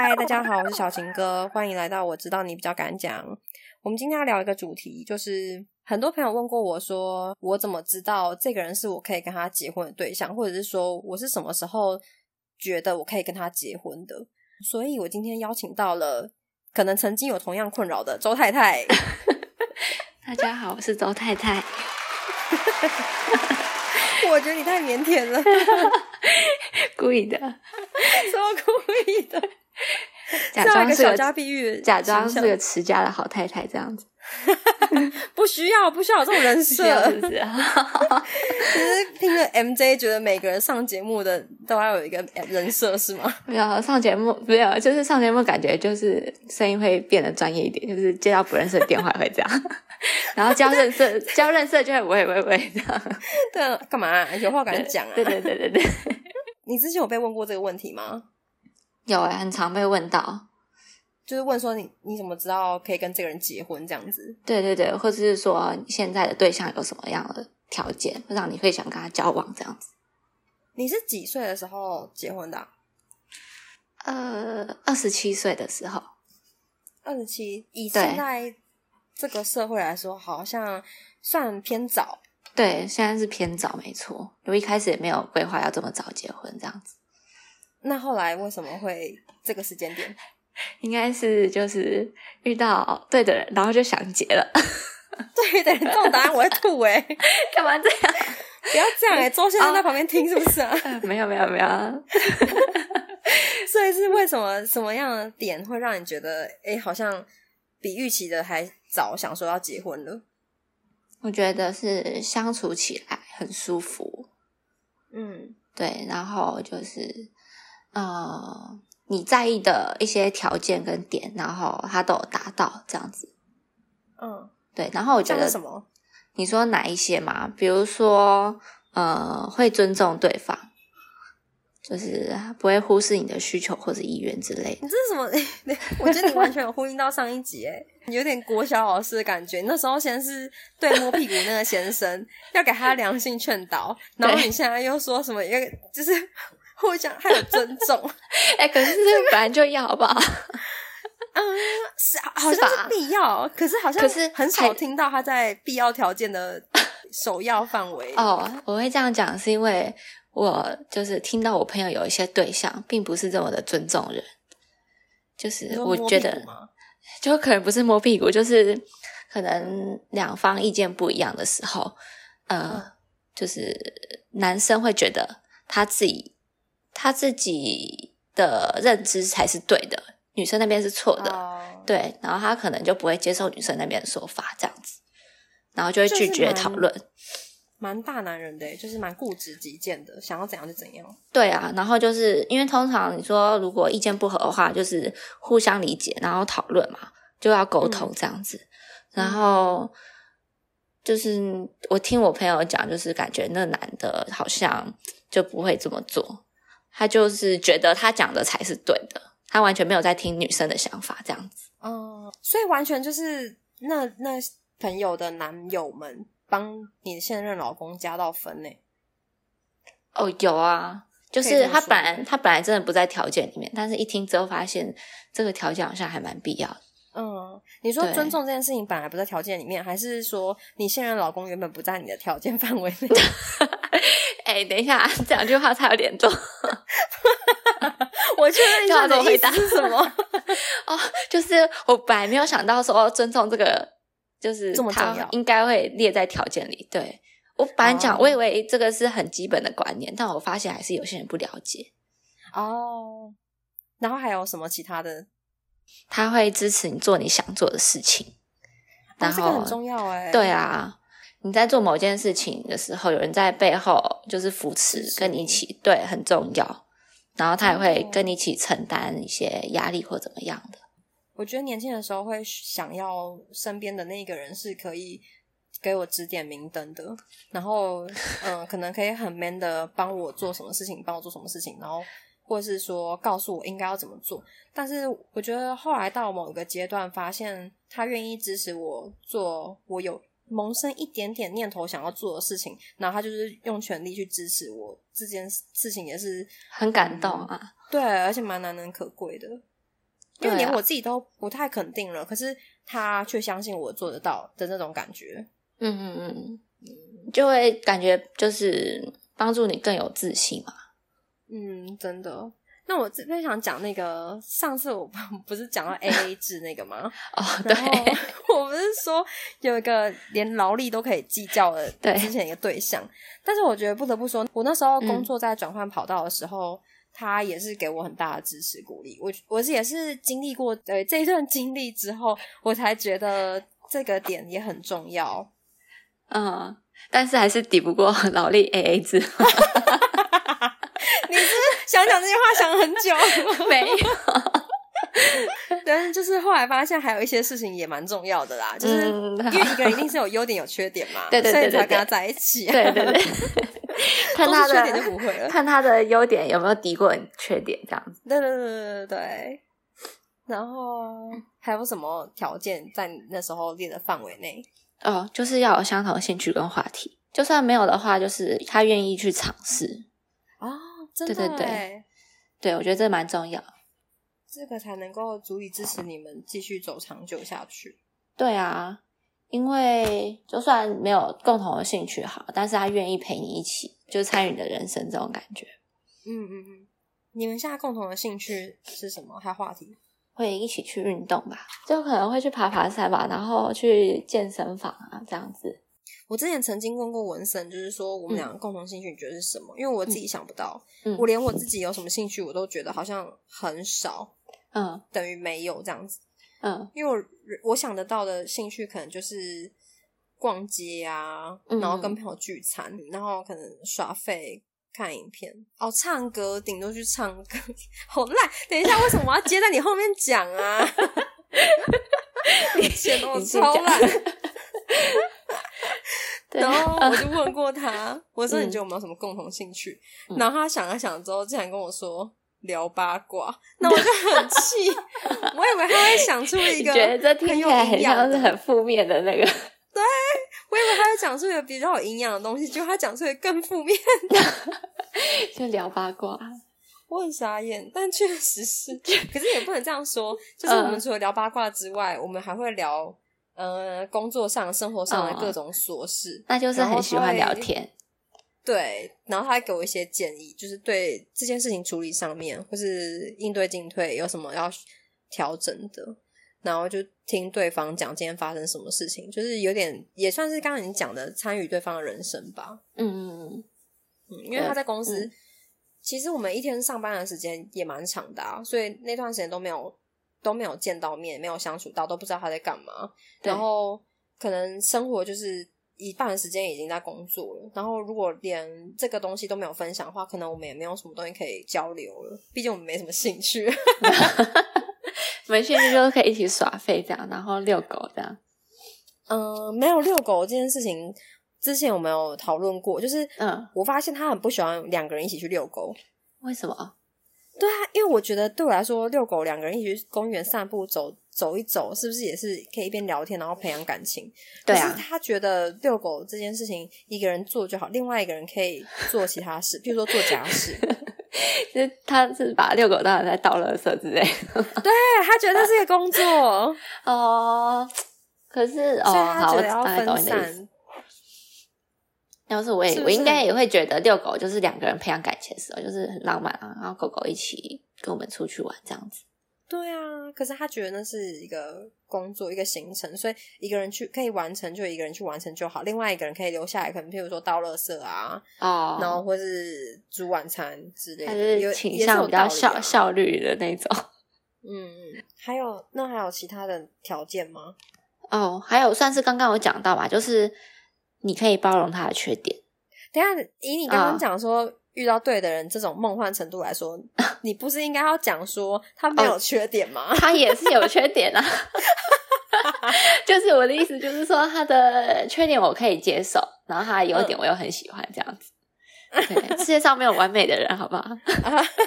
嗨，大家好，我是小情哥，欢迎来到我知道你比较敢讲。我们今天要聊一个主题，就是很多朋友问过我说，我怎么知道这个人是我可以跟他结婚的对象，或者是说我是什么时候觉得我可以跟他结婚的？所以我今天邀请到了可能曾经有同样困扰的周太太。大家好，我是周太太。我觉得你太腼腆了，故意的，什么故意的？假装是小个家碧玉，假装是个持家的好太太这样子，不需要，不需要有这种人 设。是不是啊？其实听了 MJ，觉得每个人上节目的都要有一个人设，是吗？没有上节目，没有，就是上节目感觉就是声音会变得专业一点，就是接到不认识的电话会这样，然后交认识交认识就会喂喂喂这样，对啊，干嘛、啊？有话敢讲啊？对对对对对，你之前有被问过这个问题吗？有哎、很常被问到，就是问说你你怎么知道可以跟这个人结婚这样子？对对对，或者是说你现在的对象有什么样的条件，会让你会想跟他交往这样子。你是几岁的时候结婚的、啊？呃，二十七岁的时候，二十七，以现在这个社会来说，好像算偏早。对，现在是偏早，没错。我一开始也没有规划要这么早结婚，这样子，那后来为什么会这个时间点？应该是就是遇到对的人，然后就想结了。对的，这种答案我会吐哎、干嘛这样？不要这样哎、周先生在旁边听是不是啊？呃没有没有没有，所以是为什么什么样的点会让你觉得，哎、好像比预期的还早，想说要结婚了？我觉得是相处起来很舒服，嗯，对，然后就是呃你在意的一些条件跟点，然后他都有达到这样子，嗯，对，然后我觉得什么？你说哪一些嘛？比如说，呃，会尊重对方，就是不会忽视你的需求或者意愿之类的。你这是什么？我觉得你完全有呼应到上一集，哎，有点国小老师的感觉。那时候先是对摸屁股那个先生要给他良性劝导，然后你现在又说什么？一个就是互相还有尊重，哎、可是这个本来就要好不好？嗯，是好像是必要，可是好像可是很少听到他在必要条件的首要范围。哦，我会这样讲是因为我就是听到我朋友有一些对象，并不是这么的尊重人，就是我觉得 就可能不是摸屁股，就是可能两方意见不一样的时候，呃，就是男生会觉得他自己他自己的认知才是对的，女生那边是错的，哦，对，然后他可能就不会接受女生那边的说法，这样子，然后就会拒绝讨论。蛮大男人的欸，就是蛮固执己见的，想要怎样就怎样。对啊，然后就是因为通常你说如果意见不合的话，就是互相理解，然后讨论嘛，就要沟通这样子。然后就是我听我朋友讲，就是感觉那男的好像就不会这么做，他就是觉得他讲的才是对的，他完全没有在听女生的想法这样子。哦，所以完全就是那那朋友的男友们帮你的现任老公加到分呢。哦，有啊，就是他本来他本来真的不在条件里面，但是一听之后发现这个条件好像还蛮必要的。嗯，你说尊重这件事情本来不在条件里面，还是说你现任老公原本不在你的条件范围内？哎、等一下，这两句话差有点重 我确认一下你的意思什么？哦。就是我本来没有想到说尊重这个，就是这么重要他应该会列在条件里。对我本来讲，哦我以为这个是很基本的观念，但我发现还是有些人不了解。哦，然后还有什么其他的？他会支持你做你想做的事情，然哦、这个后很重要哎。对啊，你在做某件事情的时候，有人在背后就是扶持跟你一起，对，很重要。然后他也会哦跟你一起承担一些压力或怎么样的。我觉得年轻的时候会想要身边的那个人是可以给我指点明灯的，然后嗯、呃可能可以很 man 的帮我做什么事情，帮我做什么事情，然后或者是说告诉我应该要怎么做。但是我觉得后来到某个阶段，发现他愿意支持我做我有萌生一点点念头想要做的事情，然后他就是用全力去支持我这件事情，也是很感动啊！对，而且蛮难能可贵的。因为连我自己都不太肯定了，可是他却相信我做得到的那种感觉。嗯嗯嗯，就会感觉就是帮助你更有自信嘛。嗯，真的。那我这边想讲那个，上次我 不是讲到 A A 制那个吗？哦，对我不是说有一个连劳力都可以计较的对之前一个对象，但是我觉得不得不说，我那时候嗯工作在转换跑道的时候，他也是给我很大的支持鼓励。我我是也是经历过对这一段经历之后，我才觉得这个点也很重要。嗯，但是还是抵不过 劳力 AA 制。想讲这句话想很久？没有，但是就是后来发现还有一些事情也蛮重要的啦，就是嗯因为一个人一定是有优点有缺点嘛，对对对对所以才跟他在一起、啊。对对对，看他的缺点就不会了。看他的优点有没有敌过你缺点，这样子。对对对对对对。然后还有什么条件在你那时候列的范围内？哦，就是要有相同的兴趣跟话题，就算没有的话，就是他愿意去尝试。哦，真的对对对对，我觉得这蛮重要。这个才能够足以支持你们继续走长久下去。对啊，因为就算没有共同的兴趣好，但是他愿意陪你一起，就参与你的人生这种感觉，嗯嗯嗯。你们现在共同的兴趣是什么？还有话题？会一起去运动吧，就可能会去爬爬山吧，然后去健身房啊这样子。我之前曾经问过文森，就是说我们两个共同兴趣你觉得是什么？因为我自己想不到，嗯我连我自己有什么兴趣我都觉得好像很少，嗯等于没有这样子。嗯因为我我想得到的兴趣可能就是逛街啊，嗯然后跟朋友聚餐，然后可能耍废。看影片哦，唱歌顶多去唱歌，好烂！等一下，为什么我要接在你后面讲啊？你显得我超烂。对然后嗯 我就问过他，我说嗯你觉得我们有什么共同兴趣？嗯然后他想了想之后，竟然跟我说聊八卦，那我就很气，我以为他会想出一你个觉得这听起来很像是很负面的那个，对我以为他会讲出一个比较有营养的东西，结果他讲出一个更负面的，就聊八卦。我很傻眼。但确实是，可是也不能这样说，就是我们除了聊八卦之外，我们还会聊呃工作上、生活上的各种琐事。那就是很喜欢聊天。对，然后他还给我一些建议，就是对这件事情处理上面，或是应对进退有什么要调整的，然后就听对方讲今天发生什么事情，就是有点也算是刚刚你讲的参与对方的人生吧。嗯嗯嗯，嗯，因为他在公司，嗯其实我们一天上班的时间也蛮长的、啊，所以那段时间都没有都没有见到面，没有相处到，都不知道他在干嘛。然后可能生活就是一半的时间已经在工作了，然后如果连这个东西都没有分享的话，可能我们也没有什么东西可以交流了。毕竟我们没什么兴趣。没兴趣就是可以一起耍废这样，然后遛狗这样。嗯，没有遛狗这件事情，之前我们有讨论过，就是嗯，我发现他很不喜欢两个人一起去遛狗。为什么？因为我觉得对我来说，遛狗两个人一起去公园散步走走一走，是不是也是可以一边聊天，然后培养感情？对啊可是他觉得遛狗这件事情一个人做就好，另外一个人可以做其他事，比如说做家事。就是他是把遛狗当成在倒垃圾之类的。对他觉得这是一个工作，哦，可是哦，所以他好，我觉得要大概懂分你的意思。散。要是我也，是是我应该也会觉得遛狗就是两个人培养感情的时候，就是很浪漫啊，然后狗狗一起跟我们出去玩这样子。对啊，可是他觉得那是一个工作，一个行程，所以一个人去可以完成，就一个人去完成就好，另外一个人可以留下来，可能譬如说倒垃圾啊，哦，然后或是煮晚餐之类还的，有是倾向比较效效率的那种。嗯嗯，还有那还有其他的条件吗？哦，还有算是刚刚有讲到吧，就是你可以包容他的缺点。等下以你刚啊刚讲说、遇到对的人这种梦幻程度来说，你不是应该要讲说他没有哦缺点吗？他也是有缺点啊，就是我的意思，就是说他的缺点我可以接受，然后他的优点我又很喜欢，这样子。对，世界上没有完美的人，好不好？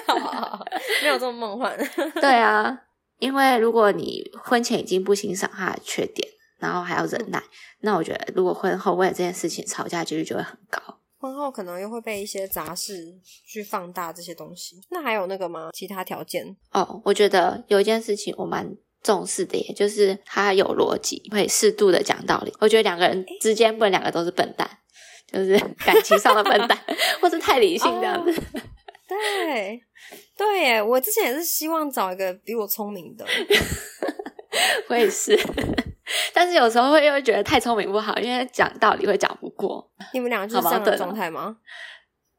好好好没有这么梦幻。对啊，因为如果你婚前已经不欣赏他的缺点，然后还要忍耐，那我觉得如果婚后为了这件事情吵架几率就会很高。婚后可能又会被一些杂事去放大这些东西。那还有那个吗？其他条件？哦，我觉得有一件事情我蛮重视的，也就是他有逻辑，会适度的讲道理。我觉得两个人之间不能两个都是笨蛋，就是 感情上的笨蛋，或是太理性这样子。对，对耶，我之前也是希望找一个比我聪明的。我也是，但是有时候会又觉得太聪明不好，因为讲道理会讲不过。你们两个就是这样的状态吗？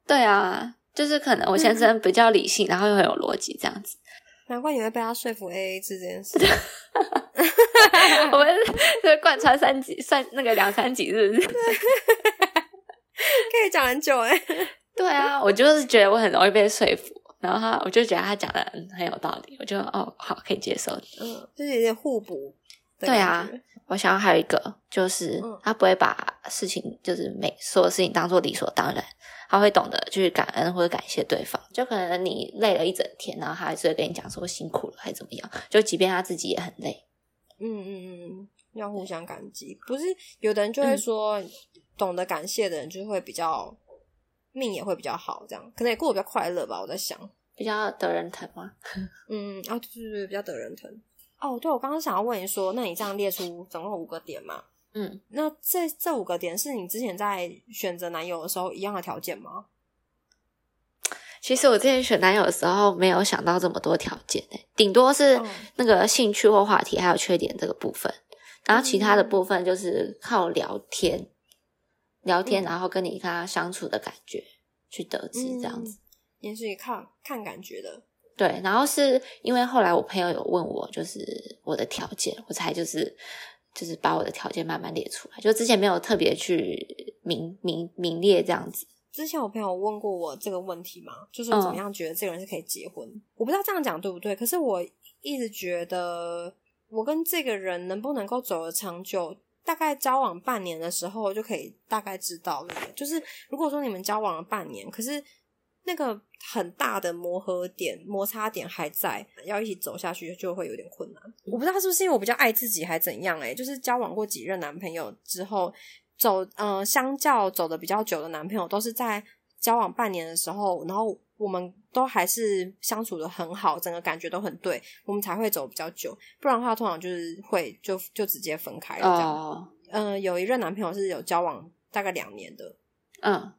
对啊，就是可能我先生比较理性，然后又很有逻辑，这样子。难怪你会被他说服 A A 制这件事。我们是贯穿三集，算那个两三集，是不是？可以讲很久哎。对啊，我就是觉得我很容易被说服。然后他，我就觉得他讲的很有道理，我就哦，好，可以接受。嗯，就是有点互补。对啊，我想要还有一个，就是他不会把事情，就是每所有事情当做理所当然，他会懂得去感恩或者感谢对方。就可能你累了一整天，然后他还是会跟你讲说辛苦了，还是怎么样。就即便他自己也很累。嗯嗯嗯，要互相感激。不是有的人就会说，懂得感谢的人就会比较。命也会比较好，这样可能也过得比较快乐吧。我在想，比较得人疼吗？嗯，啊，对对对，比较得人疼。哦，对，我刚刚想要问你说，那你这样列出总共五个点嘛？嗯，那这这五个点是你之前在选择男友的时候一样的条件吗？其实我之前选男友的时候没有想到这么多条件诶，顶多是那个兴趣或话题还有缺点这个部分，然后其他的部分就是靠聊天。聊天，然后跟你跟他相处的感觉去得知这样子，也是看看感觉的。对，然后是因为后来我朋友有问我，就是我的条件，我才就是就是把我的条件慢慢列出来，就之前没有特别去明明明列这样子。之前我朋友问过我这个问题嘛，就是怎么样觉得这个人是可以结婚？我不知道这样讲对不对，可是我一直觉得我跟这个人能不能够走得长久。大概交往半年的时候就可以大概知道了。就是如果说你们交往了半年，可是那个很大的磨合点、摩擦点还在，要一起走下去就会有点困难。我不知道是不是因为我比较爱自己，还怎样？诶就是交往过几任男朋友之后，走嗯，相较走的比较久的男朋友，都是在交往半年的时候，然后。我们都还是相处的很好，整个感觉都很对，我们才会走比较久。不然的话，通常就是会就就直接分开了这样。嗯，有一任男朋友是有交往大概两年的，嗯，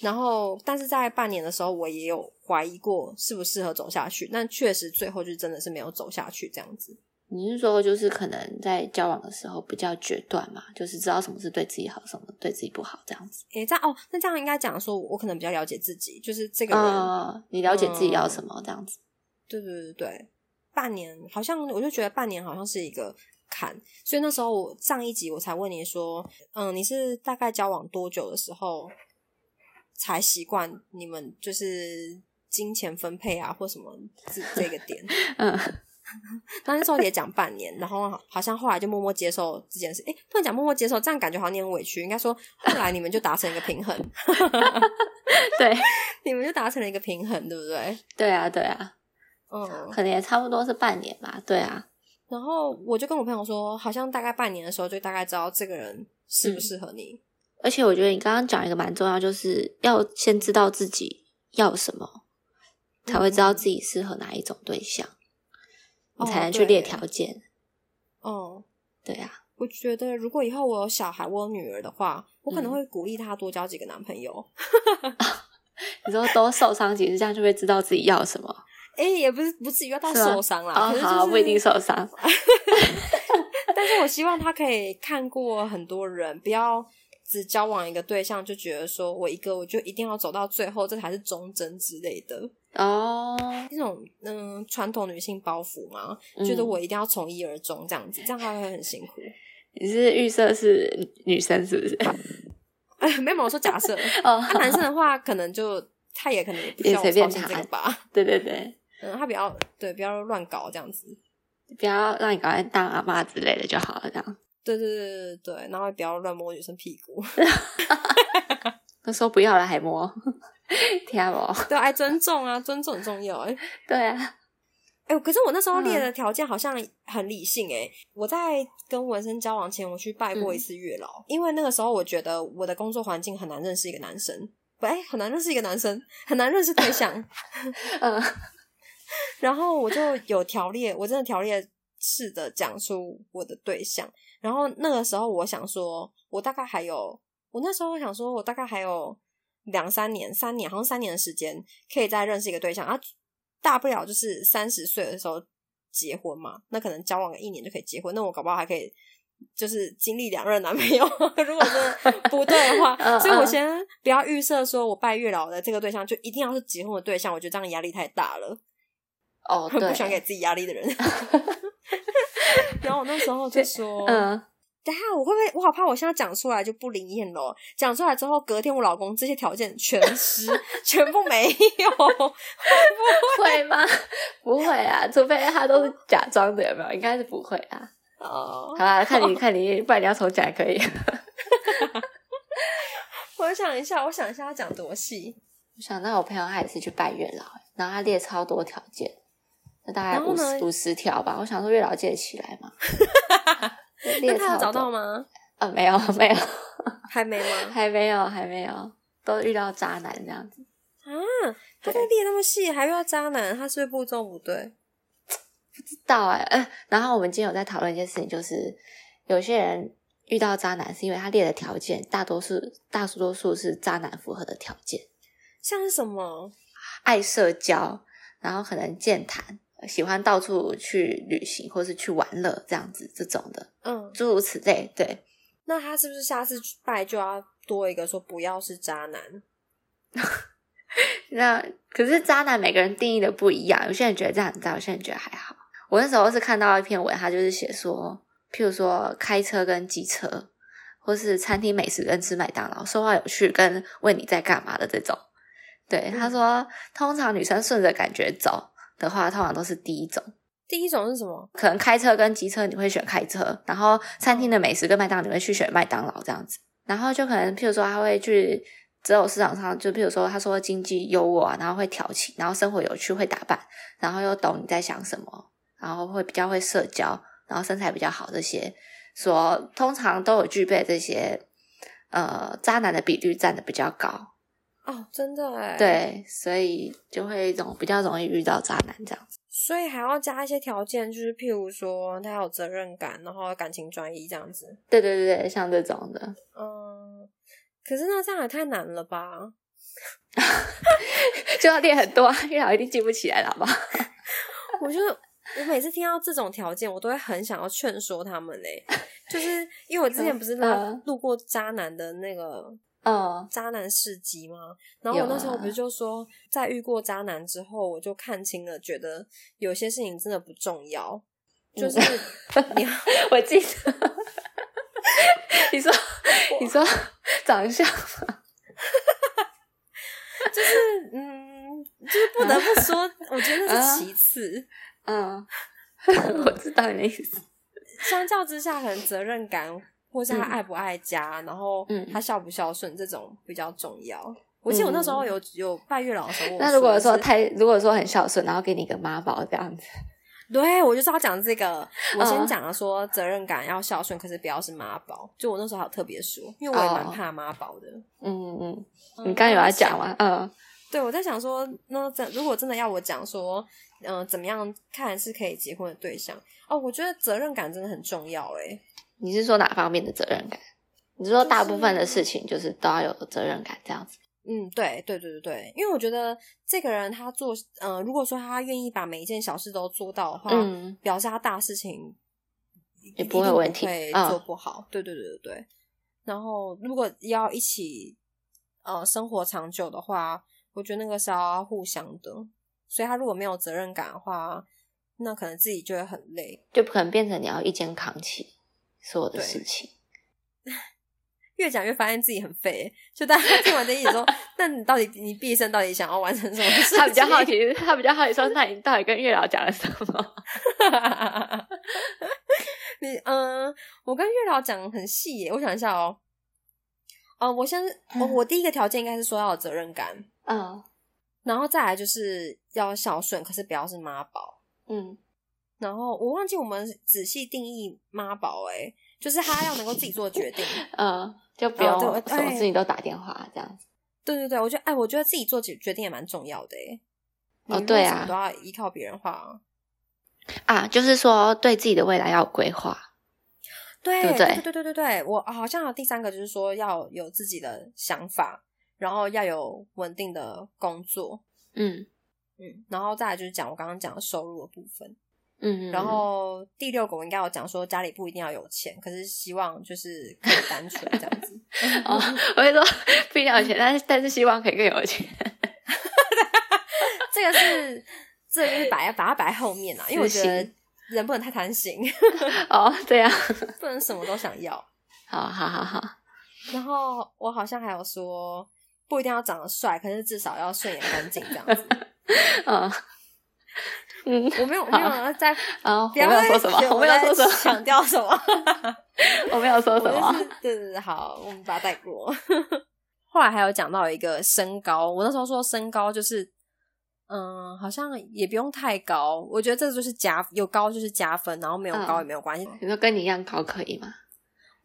然后但是在半年的时候，我也有怀疑过适不适合走下去，但确实最后就真的是没有走下去这样子。你是说，就是可能在交往的时候比较决断嘛，就是知道什么是对自己好，什么对自己不好这样子。诶，这样哦，那这样应该讲说，我可能比较了解自己，就是这个人，你了解自己要什么这样子。对对对对，半年好像我就觉得半年好像是一个坎，所以那时候我上一集我才问你说，嗯，你是大概交往多久的时候才习惯你们就是金钱分配啊，或什么这这个点？嗯。那时候也讲半年，然后好像后来就默默接受这件事。哎，突然讲默默接受，这样感觉好像你很委屈。应该说后来你们就达成一个平衡，对，你们就达成了一个平衡，对不对？对啊，对啊，嗯，可能也差不多是半年吧。对啊，然后我就跟我朋友说，好像大概半年的时候就大概知道这个人适不适合你。而且我觉得你刚刚讲一个蛮重要，就是要先知道自己要什么，才会知道自己适合哪一种对象。你才能去列条件。哦，对呀。我觉得如果以后我有小孩，我有女儿的话，我可能会鼓励她多交几个男朋友。你说多受伤几次，这样就会知道自己要什么。哎，也不是不至于要到受伤啦，哦，好，不一定受伤。但是我希望他可以看过很多人，不要只交往一个对象就觉得说我一个我就一定要走到最后，这才是忠贞之类的。哦，那种嗯，传统女性包袱嘛，觉得我一定要从一而终这样子，这样她会很辛苦。你是预设是女生是不是？哎，没有，我说假设。哦，男生的话，可能就他也可能也随便这个吧。对对对，嗯，他比较对，不要乱搞这样子，不要让你搞来当阿妈之类的就好了，这样。对对对对对，然后不要乱摸女生屁股。他说不要了，还摸。听不？对，爱尊重啊，尊重很重要。哎，对啊，哎，可是我那时候列的条件好像很理性。哎，我在跟文生交往前，我去拜过一次月老，因为那个时候我觉得我的工作环境很难认识一个男生。不哎，很难认识一个男生，很难认识对象。嗯然后我就有条列，我真的条列式的讲出我的对象。然后那个时候我想说，我大概还有，我那时候想说我大概还有两三年，三年好像三年的时间，可以再认识一个对象啊，大不了就是三十岁的时候结婚嘛，那可能交往个一年就可以结婚，那我搞不好还可以。就是经历两任男朋友，如果真的不对的话，嗯所以我嗯先不要预设说我拜月老的这个对象就一定要是结婚的对象，我觉得这样压力太大了。哦，很对，不喜欢给自己压力的人。然后我那时候就说：“嗯，嗯，等下我会不会？我好怕我现在讲出来就不灵验了。讲出来之后，隔天我老公这些条件全失，全部没有。会吗？不会啊，除非他都是假装的，有没有？应该是不会啊。哦好，啦，看你看你，不然你要重讲也可以。我想一下，我想一下要讲多细。我想到我朋友他也是去拜月老，然后他列超多条件，那大概五五十条吧。我想说月老借得起来嘛，那他有找到吗？啊？没有没有，还没吗？还没有还没有，都遇到渣男这样子。啊，他都列那么细，还遇到渣男，他是不是步骤不对？不知道哎、呃，然后我们今天有在讨论一件事情，就是有些人遇到渣男是因为他列的条件，大多数大多数是渣男符合的条件，像是什么？爱社交，然后可能健谈，喜欢到处去旅行或是去玩乐这样子这种的，嗯，诸如此类。对，那他是不是下次拜就要多一个说不要是渣男？那可是渣男每个人定义的不一样，有些人觉得这样很渣，有些人觉得还好。我那时候是看到一篇文，他就是写说，譬如说开车跟机车，或是餐厅美食跟吃麦当劳，说话有趣跟问你在干嘛的这种。对，他说，通常女生顺着感觉走的话，通常都是第一种。第一种是什么？可能开车跟机车你会选开车，然后餐厅的美食跟麦当劳你会去选麦当劳这样子，然后就可能譬如说他会去择偶市场上，就譬如说他说经济优渥啊，然后会调情，然后生活有趣，会打扮，然后又懂你在想什么，然后会比较会社交，然后身材比较好这些，说通常都有具备这些，呃，渣男的比率占的比较高，哦，真的哎。，对，所以就会一种比较容易遇到渣男这样子。所以还要加一些条件，就是譬如说他有责任感，然后感情专一这样子。对对对对，像这种的。嗯，可是那这样也太难了吧？就要练很多，月老一定记不起来了，好不好？我就我每次听到这种条件，我都会很想要劝说他们嘞。就是因为我之前不是路过渣男的那个嗯渣男事迹吗？然后我那时候不是就说，在遇过渣男之后，我就看清了，觉得有些事情真的不重要，就是 你我记得。你说，你说长相吗？就是嗯，就是不得不说，我觉得那是其次。嗯，我知道你的意思。相较之下，可能责任感，或是他爱不爱家，然后嗯他孝不孝顺，这种比较重要。我记得我那时候有有拜月老的时候，那如果说太，如果说很孝顺，然后给你一个妈宝这样子，对我就是要讲这个。我先嗯讲了说责任感要孝顺，可是不要是妈宝。就我那时候还有特别说，因为我也蛮哦怕妈宝的。嗯嗯，你刚刚有要讲吗？嗯，对，我在想说，那真如果真的要我讲说，嗯、怎么样看是可以结婚的对象哦？我觉得责任感真的很重要。诶你是说哪方面的责任感？你是说大部分的事情就是都要有责任感这样子？嗯，对对对对对，因为我觉得这个人他做，呃、如果说他愿意把每一件小事都做到的话，嗯表示他大事情也不会有问题会嗯做不好。对对对对对。然后，如果要一起呃生活长久的话，我觉得那个是要互相的。所以他如果没有责任感的话，那可能自己就会很累。就不可能变成你要一肩扛起所有的事情。越讲越发现自己很废，就大家听完这一集说，那你到底你毕生到底想要完成什么事情？他比较好奇，他比较好奇说，那你到底跟月老讲了什么？你嗯，我跟月老讲很细耶，我想一下哦。哦，我先我我第一个条件应该是说要有责任感，嗯然后再来就是要孝顺，可是不要是妈宝。嗯，然后我忘记我们仔细定义妈宝，哎，就是他要能够自己做决定。嗯，就不用什么事情都打电话这样子。对对对，我觉得哎，我觉得自己做决决定也蛮重要的哎。哦，对啊，都要依靠别人话啊，就是说对自己的未来要有规划。对对对对对对对，我好像有第三个就是说要有自己的想法，然后要有稳定的工作。嗯嗯，然后再来就是讲我刚刚讲的收入的部分。嗯，然后第六个我应该有讲说家里不一定要有钱，可是希望就是可以单纯这样子。哦，我会说不一定要有钱，但是但是希望可以更有钱。这个是这个是摆把它摆后面啊，因为我觉得人不能太贪心。哦，对啊，不能什么都想要。好好好好。然后我好像还有说，不一定要长得帅，可是至少要顺眼干净这样子。嗯。嗯，我没有，我没有在啊，我没有说什么，我没有说什么，强调什么，我没有说什么。对对对，好，我们把它带过。后来还有讲到一个身高，我那时候说身高就是，嗯，好像也不用太高，我觉得这就是加有高就是加分，然后没有高也没有关系。你说跟你一样高可以吗？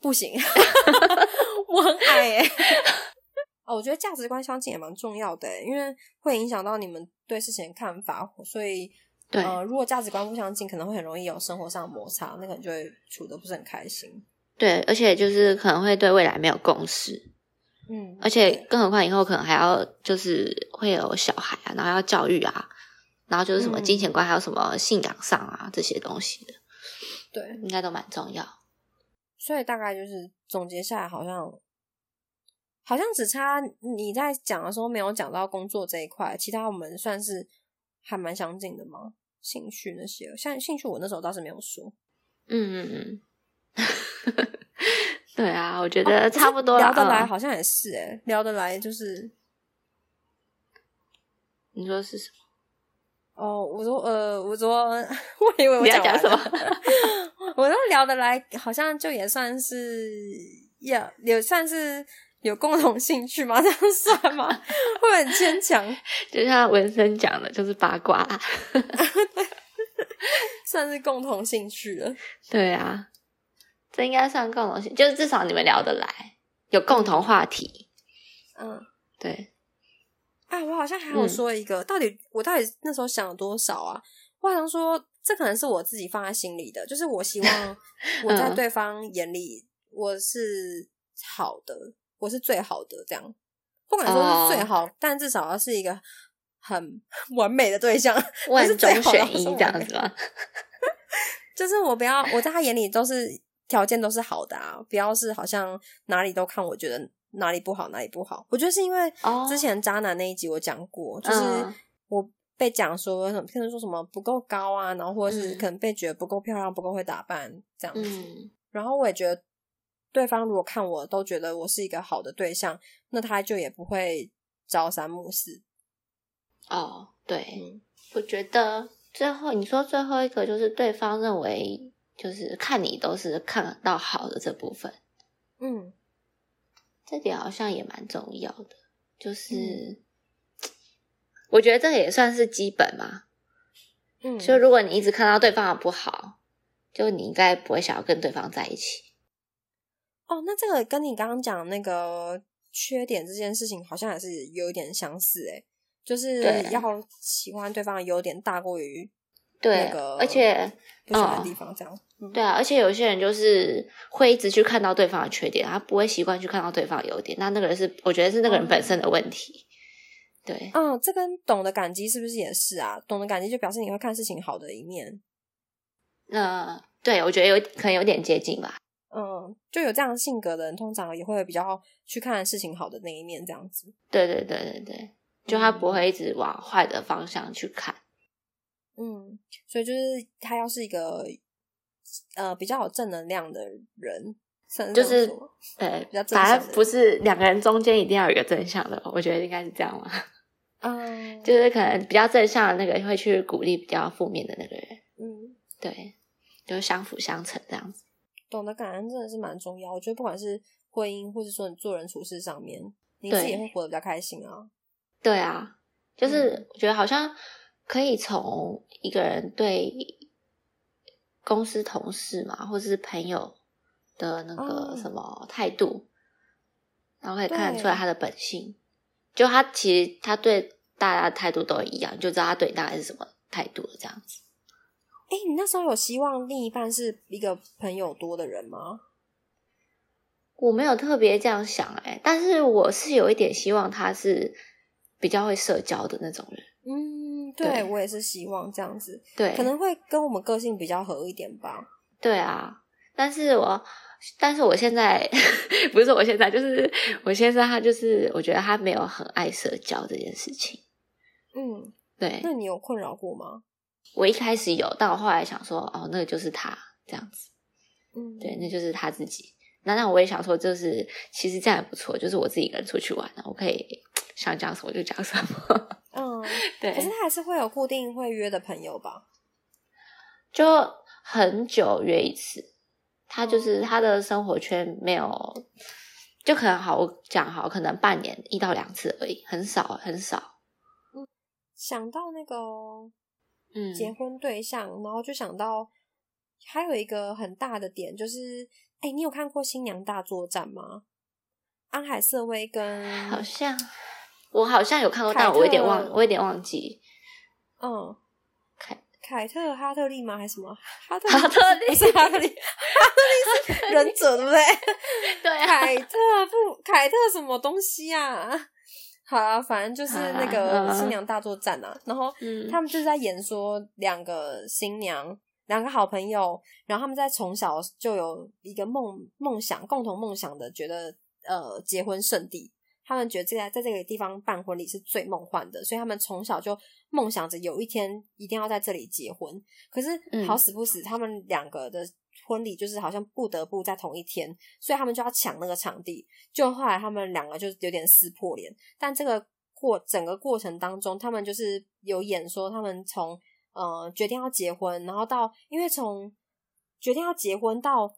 不行，我很矮哎。哦，我觉得价值观相近也蛮重要的，因为会影响到你们对事情的看法，所以。呃，如果价值观不相近，可能会很容易有生活上摩擦，那可能就会处的不是很开心。对，而且就是可能会对未来没有共识。嗯，而且更何况以后可能还要就是会有小孩啊，然后要教育啊，然后就是什么金钱观，还有什么信仰上啊这些东西的，对，应该都蛮重要。所以大概就是总结下来，好像好像只差你在讲的时候没有讲到工作这一块，其他我们算是还蛮相近的吗？兴趣那些，像兴趣我那时候倒是没有说。嗯嗯嗯，对啊，我觉得差不多聊得来，好像也是哎，聊得来就是。你说是什么？哦，我说呃，我说 我以为我要讲什么？我说聊得来，好像就也算是要也算是。有共同兴趣吗？这样算吗？会很牵强。就像文森讲的，就是八卦，算是共同兴趣了。对啊，这应该算共同兴，就是至少你们聊得来，有共同话题。嗯，对。啊，我好像还有说一个，到底我到底那时候想了多少啊？我好像说，这可能是我自己放在心里的，就是我希望我在对方眼里我是好的。我是最好的，这样不管说是最好，但至少要是一个很 完美的对象，万中选一这样子吗？就是我不要，我在他眼里都是条件都是好的啊，不要是好像哪里都看，我觉得哪里不好哪里不好。我觉得是因为之前渣男那一集我讲过，就是我被讲说什么，可能说什么不够高啊，然后或者是可能被觉得不够漂亮、不够会打扮这样子，然后我也觉得。对方如果看我都觉得我是一个好的对象，那他就也不会朝三暮四。哦，对，我觉得最后你说最后一个就是对方认为就是看你都是看到好的这部分，嗯，这点好像也蛮重要的。就是我觉得这也算是基本嘛。嗯，就如果你一直看到对方的不好，就你应该不会想要跟对方在一起。哦，那这个跟你刚刚讲那个缺点这件事情，好像还是有一点相似诶，就是要喜欢对方的优点大过于对，而且不喜欢的地方这样。对啊，而且有些人就是会一直去看到对方的缺点，他不会习惯去看到对方的优点。那那个人是，我觉得是那个人本身的问题。对，嗯，这跟懂得感激是不是也是啊？懂得感激就表示你会看事情好的一面。那对我觉得有可能有点接近吧。嗯，就有这样性格的人，通常也会比较去看事情好的那一面，这样子。对对对对对，就他不会一直往坏的方向去看。嗯，所以就是他要是一个呃比较有正能量的人，就是对，反正不是两个人中间一定要有一个正向的，我觉得应该是这样嘛。嗯，就是可能比较正向的那个会去鼓励比较负面的那个人。嗯，对，就相辅相成这样子。懂得感恩真的是蛮重要，我觉得不管是婚姻，或者说你做人处事上面，你自己也会活得比较开心啊。对啊，就是我觉得好像可以从一个人对公司同事嘛，或者是朋友的那个什么态度，然后可以看得出来他的本性。就他其实他对大家的态度都一样，就知道他对你大概是什么态度了，这样子。哎、你那时候有希望另一半是一个朋友多的人吗？我没有特别这样想哎、但是我是有一点希望他是比较会社交的那种人。嗯，对对我也是希望这样子，对，可能会跟我们个性比较合一点吧。对啊，但是我，但是我现在 不是说我现在，就是我先生他就是，我觉得他没有很爱社交这件事情。嗯，对那你有困扰过吗？我一开始有，但我后来想说，哦，那个就是他这样子，嗯，对，那就是他自己。那那我也想说，就是其实这样也不错，就是我自己一个人出去玩了，我可以想讲什么就讲什么。嗯，对可，是他还是会有固定会约的朋友吧？就很久约一次，他就是哦他的生活圈没有，就可能好我讲好，可能半年一到两次而已，很少很少。想到那个嗯，结婚对象，然后就想到还有一个很大的点，就是哎、你有看过《新娘大作战》吗？安海瑟薇跟好像我好像有看过，但我有点忘，我有点忘记。嗯凯凯特哈特利吗？还是什么哈特哈特利不是哈特利，哈特利是忍者，对不对？对啊，凯特不，凯特什么东西啊？好啊，反正就是那个啊新娘大作战啊。然后嗯他们就是在演说两个新娘，两个好朋友，然后他们在从小就有一个梦梦想，共同梦想的，觉得呃结婚圣地。他们觉得这在在这个地方办婚礼是最梦幻的，所以他们从小就梦想着有一天一定要在这里结婚。可是嗯好死不死，他们两个的婚礼就是好像不得不在同一天，所以他们就要抢那个场地。就后来他们两个就有点撕破脸，但这个过整个过程当中，他们就是有演说，他们从呃决定要结婚，然后到因为从决定要结婚到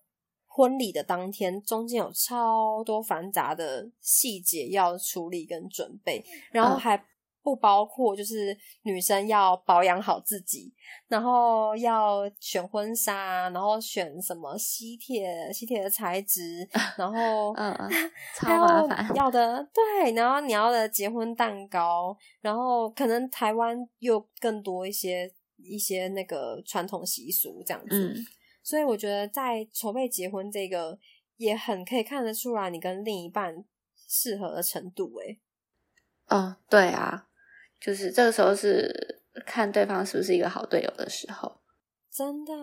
婚礼的当天，中间有超多繁杂的细节要处理跟准备，然后嗯还不包括就是女生要保养好自己，然后要选婚纱，然后选什么吸铁吸铁的材质，然后嗯嗯 超麻烦要的对，然后你要的结婚蛋糕，然后可能台湾又更多一些一些那个传统习俗这样子，嗯。所以我觉得在筹备结婚这个也很可以看得出来你跟另一半适合的程度、欸，哦，对啊，就是这个时候是看对方是不是一个好队友的时候。真的。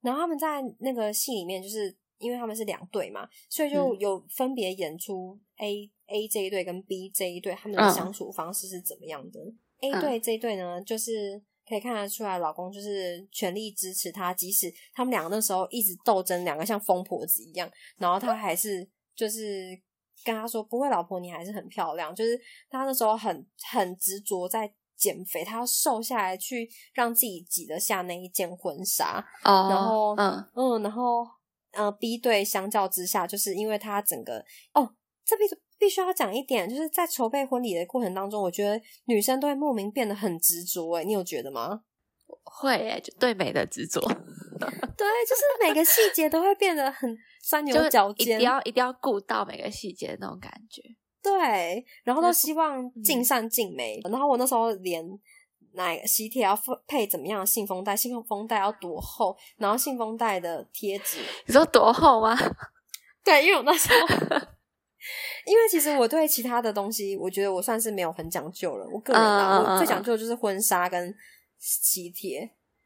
然后他们在那个戏里面，就是因为他们是两队嘛，所以就嗯有分别演出 A、A 这一队跟 B 这一队他们的嗯相处方式是怎么样的。A 嗯队这一队呢，就是可以看得出来，老公就是全力支持她，即使他们两个那时候一直斗争，两个像疯婆子一样，然后他还是就是跟他说不会，老婆你还是很漂亮，就是他那时候很很执着在减肥，他要瘦下来去让自己挤得下那一件婚纱，哦，然后嗯。嗯，然后呃，B 队相较之下，就是因为他整个哦，这必必须要讲一点，就是在筹备婚礼的过程当中，我觉得女生都会莫名变得很执着，哎，你有觉得吗？会诶，就对美的执着，对，就是每个细节都会变得很钻牛就角尖一定，要一定要顾到每个细节的那种感觉。对，然后都希望嗯尽善尽美。然后我那时候连哪喜帖要配怎么样的信封袋，信封袋要多厚，然后信封袋的贴纸，你说多厚吗？对，因为我那时候，因为其实我对其他的东西，我觉得我算是没有很讲究了。我个人啊，我最讲究的就是婚纱跟喜帖，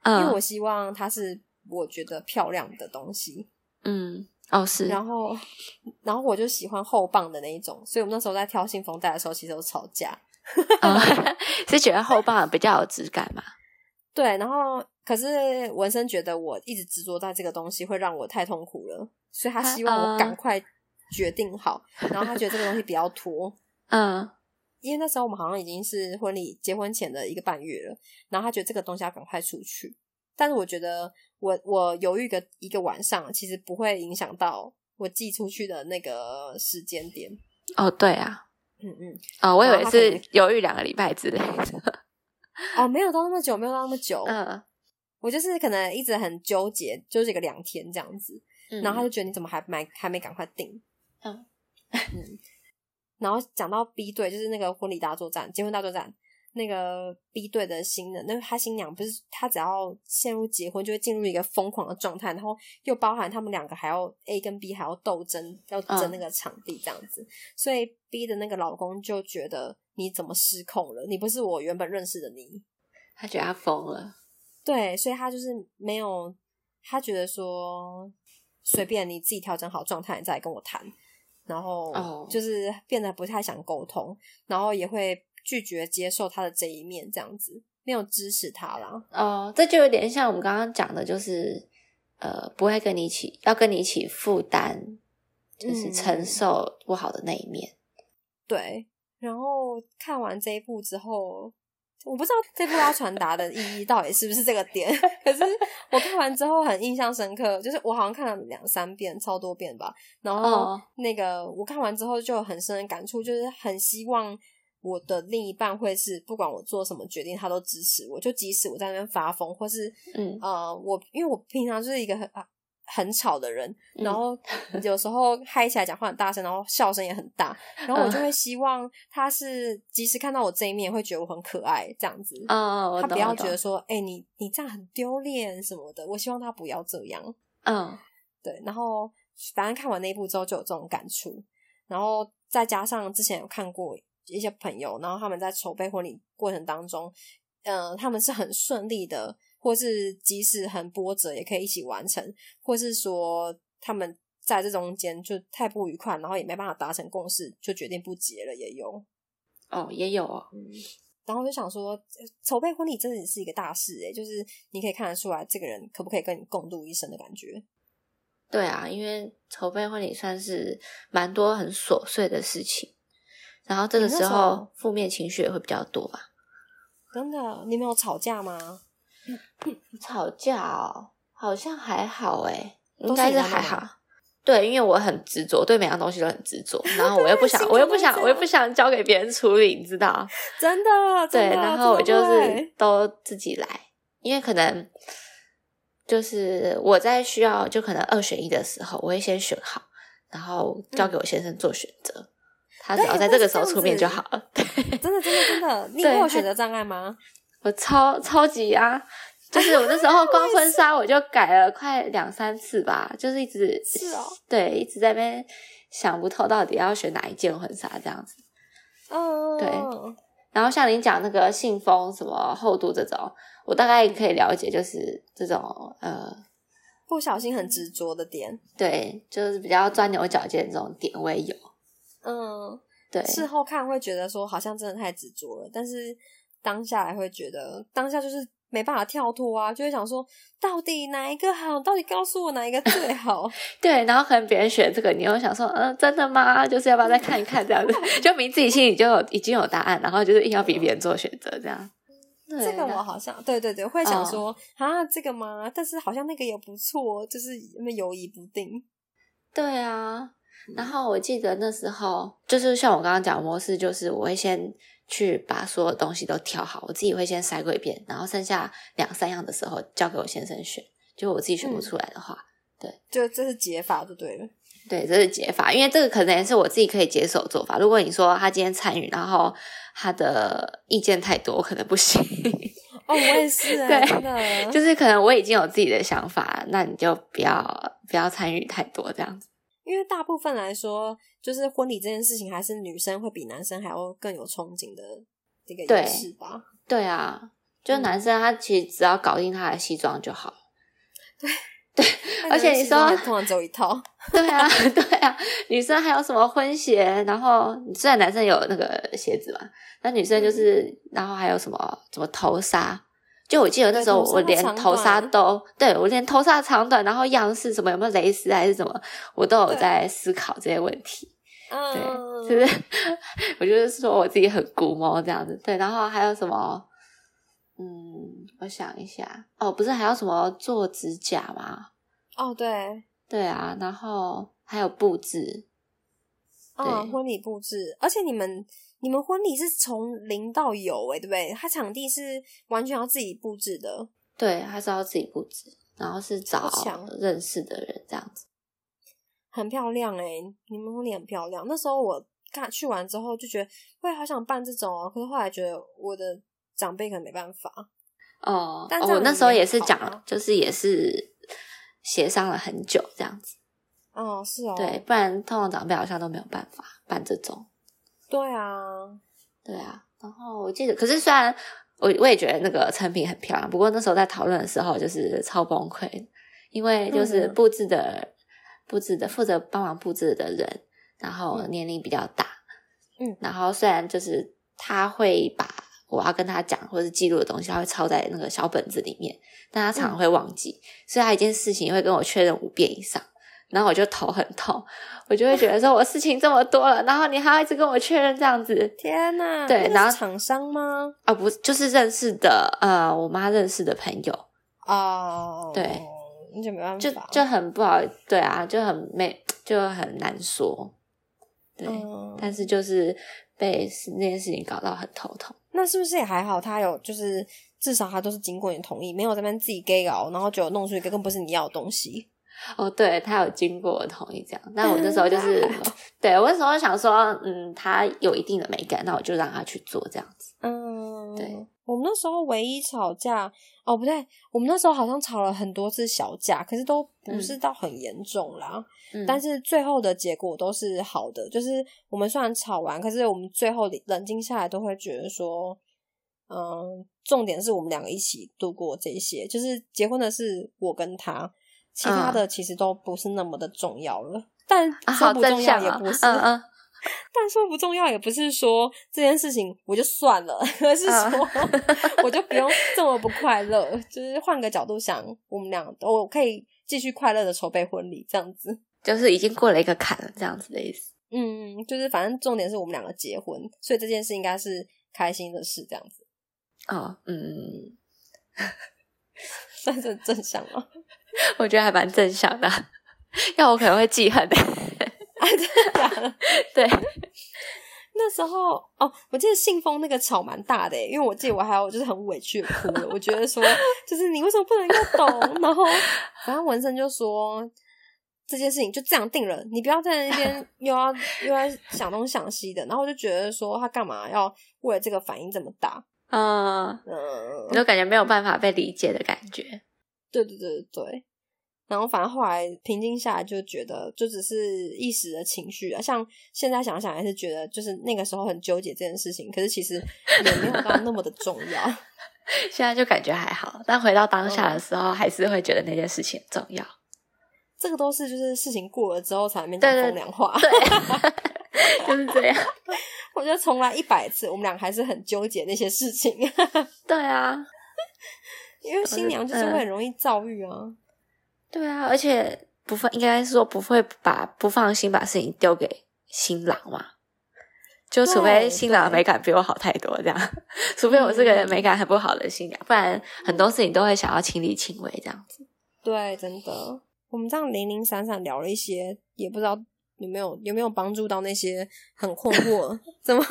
因为嗯我希望它是我觉得漂亮的东西。嗯，哦是，然后，然后我就喜欢厚棒的那一种，所以我们那时候在挑信封袋的时候，其实有吵架。嗯 是觉得厚棒比较有质感嘛？对，然后可是文生觉得我一直执着在这个东西会让我太痛苦了，所以他希望我嗯赶快决定好，然后他觉得这个东西比较拖。嗯因为那时候我们好像已经是婚礼结婚前的一个半月了，然后他觉得这个东西要赶快出去，但是我觉得我我犹豫个一个晚上，其实不会影响到我寄出去的那个时间点。哦对啊，嗯嗯，哦我以为是犹豫两个礼拜之类的。哦，没有到那么久，没有到那么久，嗯我就是可能一直很纠结，纠结个两天这样子，嗯，然后他就觉得你怎么还买还没赶快订？嗯嗯，然后讲到 B 队，就是那个婚礼大作战、结婚大作战，那个 B 队的新人，那他新娘不是他只要陷入结婚，就会进入一个疯狂的状态，然后又包含他们两个还要 A 跟 B 还要斗争，要争那个场地这样子，所以 B 的那个老公就觉得你怎么失控了？你不是我原本认识的你，他觉得他疯了，对，所以他就是没有，他觉得说随便你自己调整好状态你再来跟我谈。然后哦就是变得不太想沟通，然后也会拒绝接受他的这一面，这样子没有支持他啦。哦，这就有点像我们刚刚讲的，就是呃，不会跟你一起，要跟你一起负担，就是嗯承受不好的那一面。对，然后看完这一部之后，我不知道这部要传达的意义到底是不是这个点，可是我看完之后很印象深刻，就是我好像看了两三遍，超多遍吧。然后哦那个我看完之后就有很深的感触，就是很希望我的另一半会是不管我做什么决定，他都支持我，就即使我在那边发疯，或是嗯呃，我因为我平常就是一个很啊很吵的人，嗯然后有时候嗨起来讲话很大声，然后笑声也很大，然后我就会希望他是即使看到我这一面，会觉得我很可爱这样子。哦，我他不要觉得说，哎、你你这样很丢脸什么的。我希望他不要这样。嗯对，然后反正看完那一部之后就有这种感触，然后再加上之前有看过一些朋友，然后他们在筹备婚礼过程当中，呃，他们是很顺利的，或是即使很波折也可以一起完成，或是说他们在这中间就太不愉快，然后也没办法达成共识，就决定不结了，也有。哦，也有哦，嗯，然后就想说，呃筹备婚礼真的是一个大事诶，就是你可以看得出来，这个人可不可以跟你共度一生的感觉。对啊，因为筹备婚礼算是蛮多很琐碎的事情，然后这个时候候负面情绪也会比较多吧。真的，你们有吵架吗？吵架哦，好像还好诶，都应该是还好。对，因为我很执着，对每样东西都很执着，然后我又不想，我又不想，我又不想交给别人处理，你知道？真的，对，真的然后我就是都自己来，因为可能就是我在需要就可能二选一的时候，我会先选好，然后交给我先生做选择，他只要在这个时候出面就好了。对，真的真的真 的，你有选择障碍吗？我超超级啊！就是我那时候光婚纱我就改了快两三次吧，就是一直是哦，对，一直在那边想不透到底要选哪一件婚纱这样子。哦，对然后像你讲那个信封什么厚度这种，我大概可以了解，就是这种呃，不小心很执着的点，对，就是比较钻牛角尖这种点我也有。嗯，对，事后看会觉得说好像真的太执着了，但是当下还会觉得当下就是没办法跳脱啊，就会想说到底哪一个好？到底告诉我哪一个最好？对，然后可能别人选这个，你又想说，嗯、真的吗？就是要不要再看一看这样子？就明自己心里就有已经有答案，然后就是硬要比别人做选择这样。对这个我好像对对对，会想嗯说、啊这个吗？但是好像那个也不错，就是那么犹疑不定。对啊，然后我记得那时候就是像我刚刚讲的模式，就是我会先去把所有东西都挑好，我自己会先筛过一遍，然后剩下两三样的时候交给我先生选，就我自己选不出来的话，对就这是解法就对了。对，这是解法，因为这个可能也是我自己可以接受的做法。如果你说他今天参与，然后他的意见太多，我可能不行。哦，我也是哎、对就是可能我已经有自己的想法，那你就不要不要参与太多这样子。因为大部分来说，就是婚礼这件事情，还是女生会比男生还要更有憧憬的这个对仪式吧。对啊，就嗯男生他其实只要搞定他的西装就好。对。对而且你说通常只有一套，对啊，对啊，女生还有什么婚鞋？然后虽然男生有那个鞋子嘛，那女生就是，然后还有什么什么头纱？就我记得那时候我连长头纱都，对我连头纱长短，然后样式什么有没有蕾丝还是什么，我都有在思考这些问题。对，嗯，就是 我就是说我自己很古摸这样子。对，然后还有什么？嗯，我想一下，哦，不是还有什么做指甲吗？哦，对，对啊，然后还有布置，嗯，对婚礼布置，而且你们你们婚礼是从零到有哎、对不对？他场地是完全要自己布置的，对，还是要自己布置，然后是找认识的人这样子。很漂亮哎、你们婚礼很漂亮。那时候我看去完之后就觉得，我也好想办这种哦。可是后来觉得我的长辈可能没办法。哦，但这样我那时候也也是讲就是也是协商了很久这样子。哦，是哦，对，不然通常长辈好像都没有办法办这种。对啊，对啊，然后我记得，可是虽然我我也觉得那个成品很漂亮，不过那时候在讨论的时候就是超崩溃，因为就是嗯。布置的、布置的负责帮忙布置的人，然后嗯。年龄比较大，嗯。然后虽然就是他会把我要跟他讲或者是记录的东西，他会抄在那个小本子里面，但他常常会忘记，所以他一件事情会跟我确认五遍以上。然后我就头很痛，我就会觉得说，我事情这么多了，然后你还要一直跟我确认这样子，天哪，对然后厂商吗？啊，不，就是认识的，呃，我妈认识的朋友，哦，对，你就没办就法，就很不好，对啊，就很没，就很难说，对，嗯，但是就是被那件事情搞到很头痛。那是不是也还好？他有就是至少他都是经过你同意，没有在那边自己 gay 搞，然后就弄出一个更不是你要的东西。哦，对他有经过我同意这样，那我那时候就是，对我那时候想说，嗯，他有一定的美感，那我就让他去做这样子。嗯，对。我们那时候唯一吵架，哦不对，我们那时候好像吵了很多次小架，可是都不是到很严重啦。嗯，但是最后的结果都是好的，就是我们虽然吵完，可是我们最后冷静下来，都会觉得说，嗯，重点是我们两个一起度过这些，就是结婚的是我跟他，其他的其实都不是那么的重要了。但说不重要也不是，嗯嗯，但说不重要也不是说这件事情我就算了，而是说 我就不用这么不快乐，就是换个角度想，我们俩我可以继续快乐的筹备婚礼，这样子。就是已经过了一个坎了，这样子的意思。嗯，就是反正重点是我们两个结婚，所以这件事应该是开心的事，这样子哦，嗯，算是很正向吗？我觉得还蛮正向的，要我可能会记恨的。啊，真的假的？对，那时候哦，我记得信封那个吵蛮大的，因为我记得我还有就是很委屈的哭了。我觉得说，就是你为什么不能够懂？然后反正文生就说这件事情就这样定了，你不要在那边又要又要想东想西的。然后我就觉得说他干嘛要为了这个反应这么大？嗯，嗯，你就感觉没有办法被理解的感觉。对对对对对。然后反正后来平静下来，就觉得就只是一时的情绪啊。像现在想想，还是觉得就是那个时候很纠结这件事情，可是其实也没有到那么的重要。现在就感觉还好，但回到当下的时候，还是会觉得那件事情很重要。这个都是就是事情过了之后才面对风凉话。对，就是这样。我觉得重来一百次，我们俩还是很纠结那些事情，对啊，因为新娘就是会很容易遭遇啊。对啊，而且不放，应该是说不会把不放心把事情丢给新郎嘛。就除非新郎的美感比我好太多，这样，除非我是个嗯美感很不好的新娘，不然很多事情都会想要亲力亲为这样子。对，真的，我们这样零零散散聊了一些，也不知道有没有有没有帮助到那些很困惑，怎么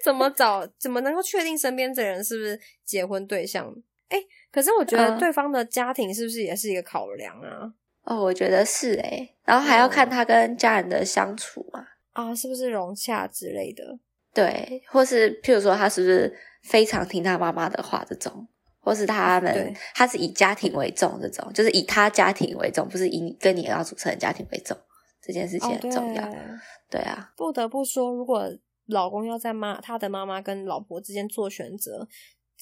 怎么找，怎么能够确定身边这人是不是结婚对象？哎，可是我觉得嗯对方的家庭是不是也是一个考量啊？哦，我觉得是诶，然后还要看嗯他跟家人的相处嘛，啊，是不是融洽之类的？对，或是譬如说他是不是非常听他妈妈的话这种，或是他们他是以家庭为重这种，就是以他家庭为重，不是以你跟你要组成的家庭为重，这件事情哦，很重要。对对啊，不得不说，如果老公要在妈他的妈妈跟老婆之间做选择，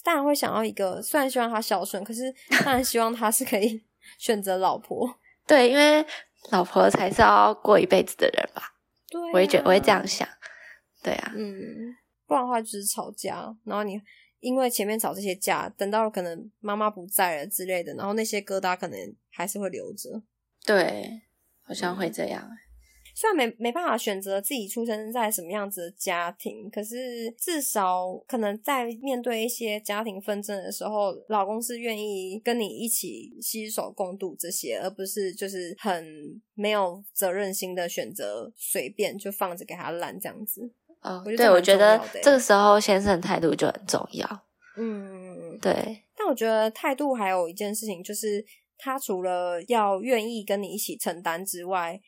当然会想要一个，虽然希望他孝顺，可是当然希望他是可以 选择老婆。对，因为老婆才是要过一辈子的人吧，对、啊，我也觉我会这样想。对啊，嗯，不然的话就是吵架，然后你因为前面吵这些架，等到可能妈妈不在了之类的，然后那些疙瘩可能还是会留着。对，好像嗯会这样。虽然没没办法选择自己出生在什么样子的家庭，可是至少可能在面对一些家庭纷争的时候，老公是愿意跟你一起携手共度这些，而不是就是很没有责任心的选择，随便就放着给他烂这样子。哦，我觉得这对，我觉得这个时候先生的态度就很重要。嗯，对，但我觉得态度还有一件事情，就是他除了要愿意跟你一起承担之外，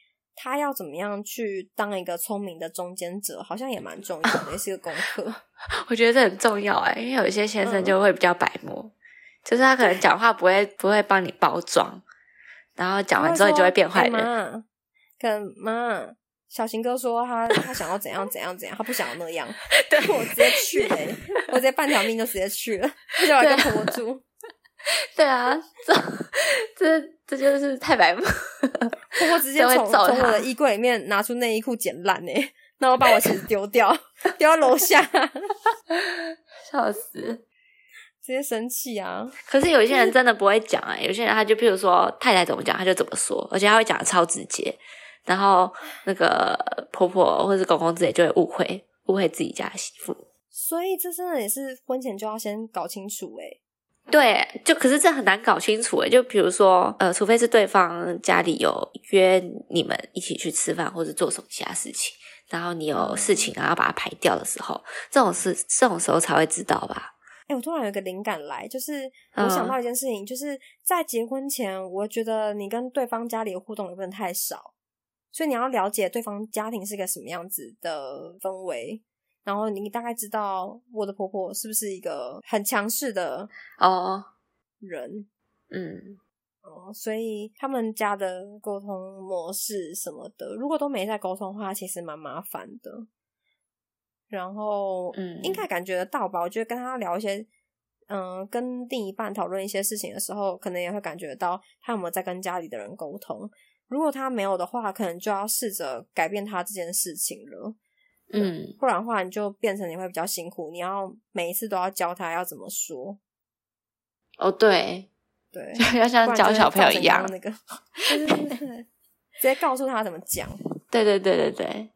他要怎么样去当一个聪明的中间者，好像也蛮重要的，也是个功课。我觉得这很重要哎，因为有一些先生嗯就会比较白目，就是他可能讲话不会不会帮你包装，然后讲完之后你就会变坏哎人。干嘛，小新哥说他他想要怎样怎样怎样，他不想要那样，对我直接去嘞、我直接半条命就直接去了，他就要跟婆婆住。对啊，这这这就是太白目。婆婆直接从从我的衣柜里面拿出内衣裤剪烂呢，然后把我鞋子丢掉，丢到楼下，笑死！直接生气啊！可是有一些人真的不会讲哎、有些人他就譬如说太太怎么讲他就怎么说，而且他会讲的超直接，然后那个婆婆或者是公公之类就会误会误会自己家媳妇。所以这真的也是婚前就要先搞清楚哎。对，就可是这很难搞清楚诶。就比如说，呃，除非是对方家里有约你们一起去吃饭或者做什么其他事情，然后你有事情然后把它排掉的时候，这种事这种时候才会知道吧？哎、我突然有一个灵感来，就是我嗯想到一件事情，就是在结婚前，我觉得你跟对方家里的互动也不能太少，所以你要了解对方家庭是个什么样子的氛围，然后你大概知道我的婆婆是不是一个很强势的哦，人，嗯，哦，所以他们家的沟通模式什么的，如果都没在沟通的话，其实蛮麻烦的。然后，嗯应该感觉得到吧？我觉得跟他聊一些，嗯、跟另一半讨论一些事情的时候，可能也会感觉到他有没有在跟家里的人沟通。如果他没有的话，可能就要试着改变他这件事情了。嗯，不然的话，你就变成你会比较辛苦，你要每一次都要教他要怎么说。哦，对，对，要像教小朋友一样那个，直接告诉他怎么讲。对对对对对。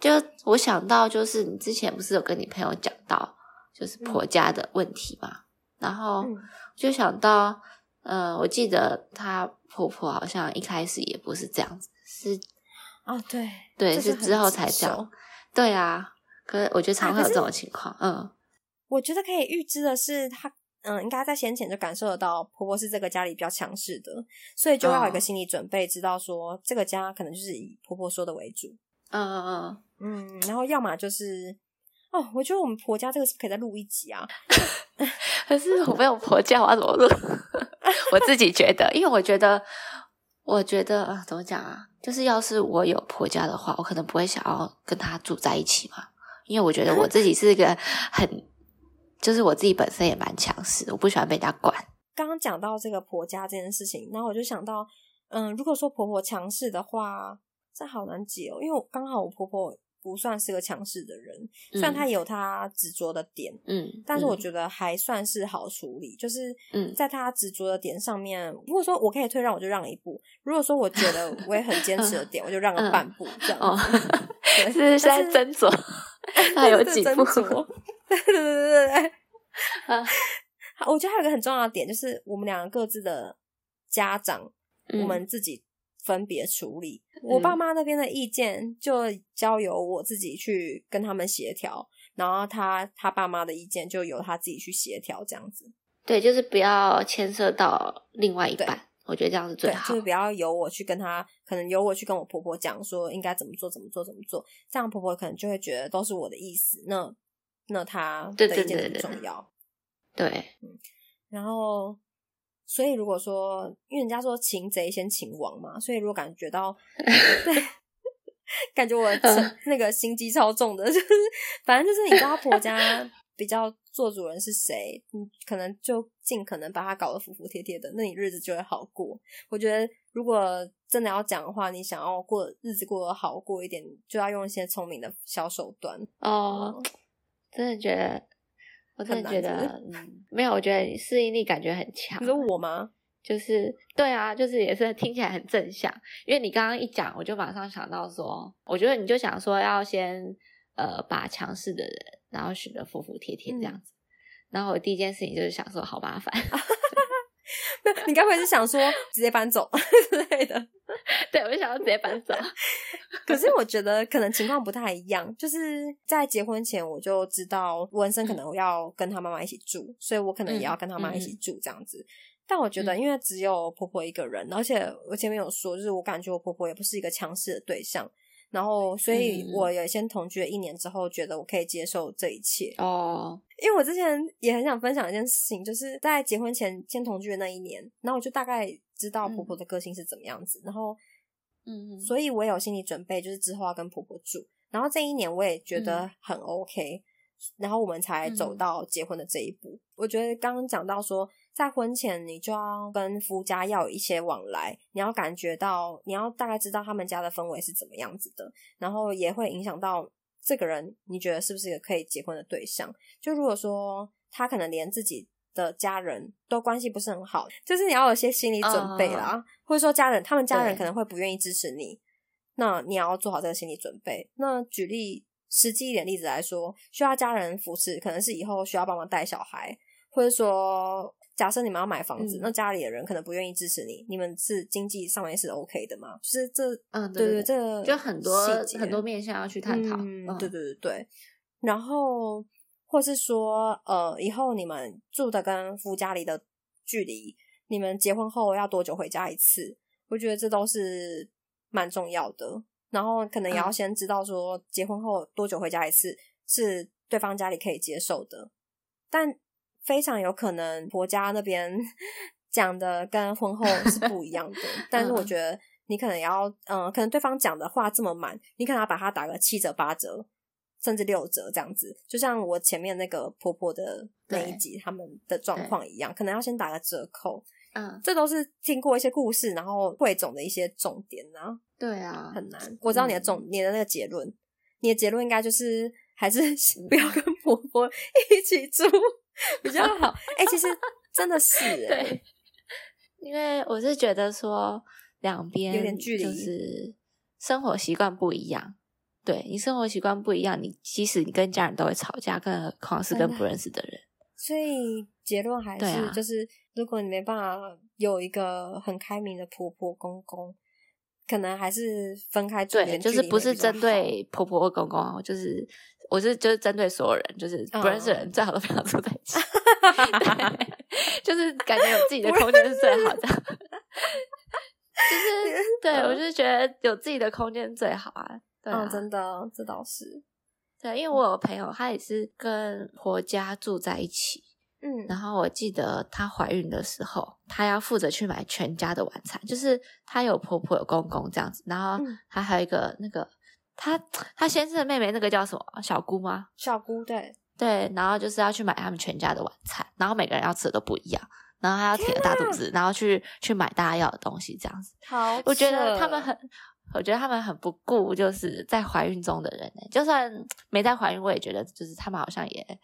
就我想到，就是你之前不是有跟你朋友讲到，就是婆家的问题嘛，然后嗯就想到，呃，我记得她婆婆好像一开始也不是这样子，是哦，对对，是之后才这样手。对啊，可是我觉得常会有这种情况，嗯我觉得可以预知的是，她嗯，应该在先前就感受得到婆婆是这个家里比较强势的，所以就要有一个哦心理准备，知道说这个家可能就是以婆婆说的为主。嗯嗯嗯嗯，然后要么就是哦，我觉得我们婆家这个是可以再录一集啊。嗯。可是我没有婆家，我要怎么录？我自己觉得，因为我觉得，我觉得啊，怎么讲啊？就是要是我有婆家的话，我可能不会想要跟她住在一起嘛，因为我觉得我自己是一个很，就是我自己本身也蛮强势，我不喜欢被人家管。刚刚讲到这个婆家这件事情，然后我就想到，嗯，如果说婆婆强势的话，这好难解哦，因为刚好我婆婆不算是个强势的人，虽然他也有他执着的点，嗯，但是我，觉得还算是好处理，就是嗯。在他执着的点上面，如果说我可以退让，我就让一步；如果说我觉得我也很坚持的点，我就让个半步，这样哦 是现在但斟酌，还有几步？对对对对对。啊。好我觉得还有一个很重要的点，就是我们两个各自的家长，嗯我们自己分别处理。我爸妈那边的意见就交由我自己去跟他们协调，然后他他爸妈的意见就由他自己去协调，这样子。对，就是不要牵涉到另外一半，我觉得这样是最，好就是。不要由我去跟他，可能由我去跟我婆婆讲说应该怎么做，怎么做，怎么做，这样婆婆可能就会觉得都是我的意思，那那她对的意见很对对对重要。对，然后，所以如果说，因为人家说擒贼先擒王嘛，所以如果感觉到 对。感觉我那个心机超重的，就是反正就是你知道婆家 比较做主人是谁，你可能就尽可能把他搞得服服帖帖的，那你日子就会好过。我觉得如果真的要讲的话，你想要过日子过得好过一点，就要用一些聪明的小手段。哦，真的觉得，我真的觉得，嗯，没有，我觉得你适应力感觉很强你。说我吗？就是对啊，就是也是听起来很正向，因为你刚刚一讲，我就马上想到说，我觉得你就想说要先呃把强势的人，然后选的服服帖帖这样子。然后我第一件事情就是想说，好麻烦，你该不会是想说直接搬走 之类的？对我就想要直接搬走。可是我觉得可能情况不太一样，就是在结婚前我就知道文森可能要跟他妈妈一起住，所以我可能也要跟他妈一起住这样子。但我觉得，嗯因为只有婆婆一个人，而且我前面有说，就是我感觉我婆婆也不是一个强势的对象，然后所以嗯我也先同居了一年之后，觉得我可以接受这一切。哦，因为我之前也很想分享一件事情，就是在结婚前先同居的那一年，然后我就大概知道婆婆的个性是怎么样子，然后嗯，所以我也有心理准备，就是之后要跟婆婆住。然后这一年我也觉得嗯很 OK，、然后我们才走嗯到结婚的这一步。我觉得刚刚讲到说，在婚前你就要跟夫家要有一些往来，你要感觉到，你要大概知道他们家的氛围是怎么样子的，然后也会影响到这个人，你觉得是不是一个可以结婚的对象？就如果说他可能连自己的家人都关系不是很好，就是你要有些心理准备啦，或者说家人他们家人可能会不愿意支持你，那你要做好这个心理准备。那举例实际一点例子来说，需要家人扶持，可能是以后需要帮忙带小孩，或者说假设你们要买房子，嗯那家里的人可能不愿意支持你，你们是经济上面是 OK 的吗？就是这，嗯，对对这个就很多很多面向要去探讨。嗯，嗯对对对对。然后，或是说，呃，以后你们住的跟夫家里的距离，你们结婚后要多久回家一次？我觉得这都是蛮重要的。然后，可能也要嗯先知道说，结婚后多久回家一次是对方家里可以接受的，但非常有可能婆家那边 讲的跟婚后是不一样的。但是我嗯觉得你可能要，嗯、可能对方讲的话这么满，你可能要把它打个七折、八折，甚至六折这样子。就像我前面那个婆婆的那一集他们的状况一样，可能要先打个折扣。嗯，这都是听过一些故事，然后汇总的一些重点啊，对啊，很难。我知道你的重，你的那个结论，你的结论应该就是还是 不要跟婆婆一起住 比较好。哎、其实真的是、欸，对，因为我是觉得说两边有点距离就是生活习惯不一样。对你生活习惯不一样，你即使你跟家人都会吵架，更何况是跟不认识的人。所以结论还是、啊就是，如果你没办法有一个很开明的婆婆公公，可能还是分开住，对，就是不是针对婆婆或公公哦，就是我是就是针对所有人，就是不认识的人最好都不要住在一起，对就是感觉有自己的空间是最好的。就是 对嗯我就是觉得有自己的空间最好啊，对啊嗯，真的，这倒是，对，因为我有朋友，她也是跟婆家住在一起，嗯然后我记得她怀孕的时候，她要负责去买全家的晚餐，就是她有婆婆有公公这样子，然后嗯。她还有一个那个她她先生的妹妹，那个叫什么小姑吗？小姑对，对，然后就是要去买他们全家的晚餐，然后每个人要吃的都不一样，然后他要挺着大肚子，然后去去买大家要的东西，这样子。好，我觉得他们很，我觉得他们很不顾，就是在怀孕中的人呢。就算没在怀孕，我也觉得就是他们好像也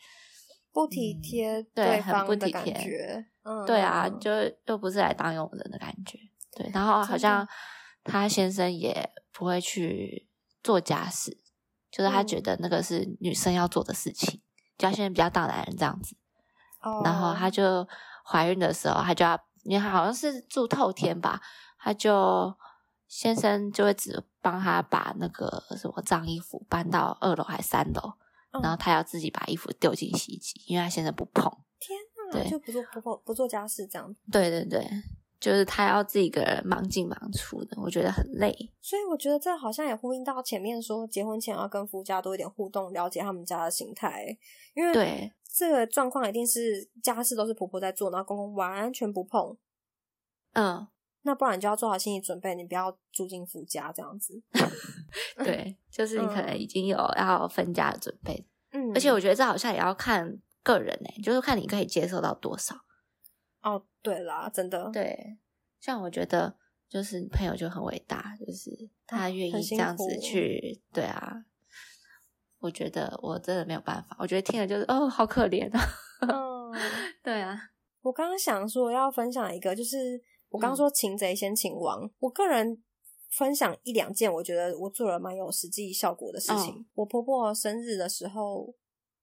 不体嗯贴对很不体贴，嗯，对啊，嗯就又不是来当佣人的感觉。对，然后好像他先生也不会去做家事，就是他觉嗯得那个是女生要做的事情，就他现在比较大男人这样子。哦然后她就怀孕的时候，她就要，因为她好像是住透天吧，她就先生就会只帮她把那个什么脏衣服搬到二楼还三楼，嗯然后她要自己把衣服丢进洗衣机，因为她先生不碰。天哪，对就不做婆婆不做家事这样，对对对，就是他要自己一个人忙进忙出的，我觉得很累。所以我觉得这好像也呼应到前面说，结婚前要跟夫家多一点互动，了解他们家的形态，因为对这个状况一定是家事都是婆婆在做，然后公公完全不碰，嗯，那不然你就要做好心理准备，你不要住进夫家这样子。对，就是你可能嗯已经有要分家的准备，嗯，而且我觉得这好像也要看个人呢、就是看你可以接受到多少。哦，对啦，真的，对，像我觉得就是朋友就很伟大，就是他愿意这样子苦去，对啊。我觉得我真的没有办法，我觉得听了就是哦，好可怜啊。嗯。对啊，我刚刚想说要分享一个，就是我刚刚嗯说擒贼先擒王，我个人分享一两件，我觉得我做了蛮有实际效果的事情。哦我婆婆生日的时候，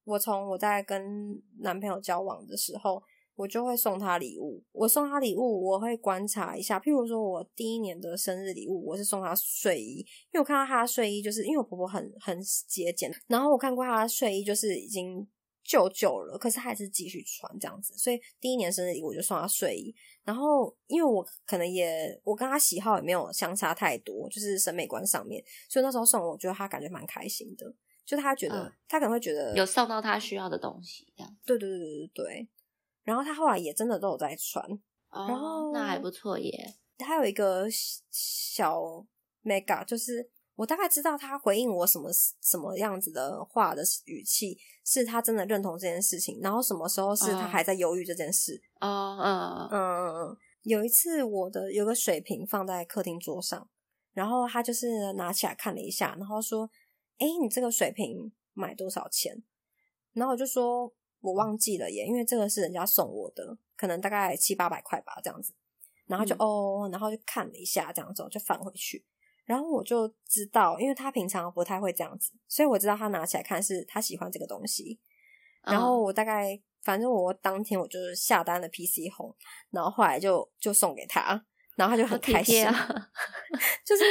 我从我在跟男朋友交往的时候，我就会送他礼物。我送他礼物，我会观察一下，譬如说我第一年的生日礼物，我是送他睡衣，因为我看到他的睡衣，就是因为我婆婆很很节俭，然后我看过她的睡衣，就是已经。旧旧了，可是还是继续穿这样子。所以第一年生日礼物我就送他睡衣，然后因为我可能也我跟他喜好也没有相差太多，就是审美观上面，所以那时候送我觉得他感觉蛮开心的，就他觉得、嗯他可能会觉得有送到他需要的东西，这样。对对对对对对，然后他后来也真的都有在穿，哦然后那还不错耶。他有一个小 mega，就是我大概知道他回应我什么什么样子的话的语气，是他真的认同这件事情，然后什么时候是他哦还在犹豫这件事。哦，嗯嗯，有一次我的有个水瓶放在客厅桌上，然后他就是拿起来看了一下，然后说：“哎，你这个水瓶买多少钱？”然后我就说：“我忘记了耶，因为这个是人家送我的，可能大概七八百块吧，这样子。”然后就、嗯哦，然后就看了一下，这样子我就返回去。然后我就知道，因为他平常不太会这样子，所以我知道他拿起来看是他喜欢这个东西。嗯然后我大概，反正我当天我就是下单了 PC 红，然后后来就就送给他，然后他就很开心，啊。就是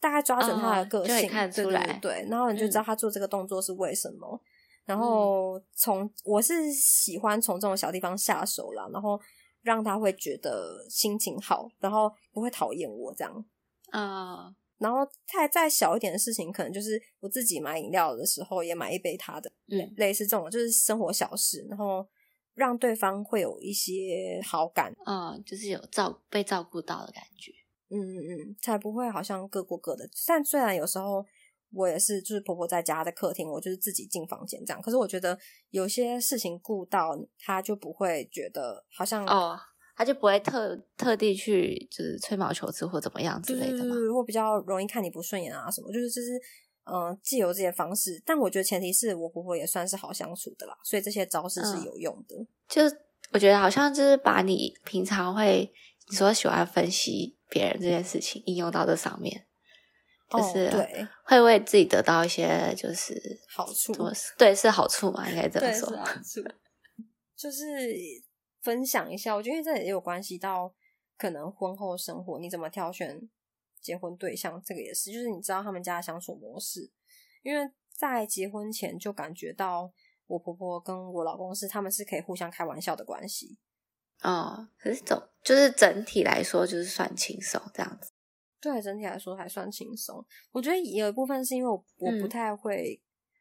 大概抓准他的嗯个性，对出来对对对，然后你就知道嗯他做这个动作是为什么。然后从我是喜欢从这种小地方下手啦，然后让他会觉得心情好，然后不会讨厌我这样。啊，然后再再小一点的事情，可能就是我自己买饮料的时候也买一杯他的，嗯类似这种就是生活小事，然后让对方会有一些好感，嗯，就是有照被照顾到的感觉。嗯嗯嗯，才不会好像各过各的。但虽然有时候我也是，就是婆婆在家的客厅，我就是自己进房间这样，可是我觉得有些事情顾到她就不会觉得好像哦，她就不会特特地去就是吹毛求疵或怎么样之类的嘛。就是或比较容易看你不顺眼啊什么，就是就是嗯，既有这些方式，但我觉得前提是我婆婆也算是好相处的啦，所以这些招式是嗯有用的。就是我觉得好像就是把你平常会你说喜欢分析别人这件事情应用到这上面，就是、哦、对会为自己得到一些就是好处对是好处嘛，应该这么说是说。好处，就是分享一下，我觉得这也有关系到可能婚后生活你怎么挑选结婚对象，这个也是，就是你知道他们家的相处模式，因为在结婚前就感觉到我婆婆跟我老公是他们是可以互相开玩笑的关系，哦，可是总就是整体来说就是算轻松这样子。对整体来说还算轻松。我觉得也有一部分是因为我我不嗯太会，